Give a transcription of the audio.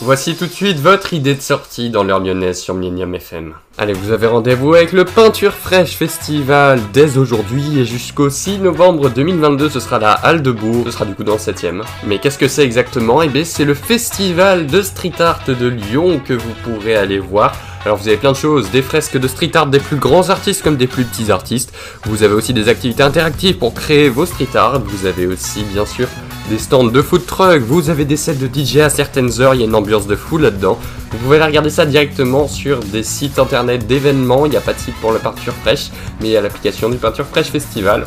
Voici tout de suite votre idée de sortie dans l'heure lyonnaise sur Millennium FM. Allez, vous avez rendez-vous avec le Peinture Fraîche Festival dès aujourd'hui et jusqu'au 6 novembre 2022, ce sera la Halle de Bourg, ce sera du coup dans le 7ème. Mais qu'est-ce que c'est exactement? Eh bien, c'est le festival de street art de Lyon que vous pourrez aller voir. Alors vous avez plein de choses, des fresques de street art des plus grands artistes comme des plus petits artistes. Vous avez aussi des activités interactives pour créer vos street art. Vous avez aussi bien sûr des stands de food truck, vous avez des sets de DJ à certaines heures, il y a une ambiance de fou là-dedans. Vous pouvez aller regarder ça directement sur des sites internet d'événements, il n'y a pas de site pour la peinture fraîche, mais il y a l'application du Peinture Fraîche Festival.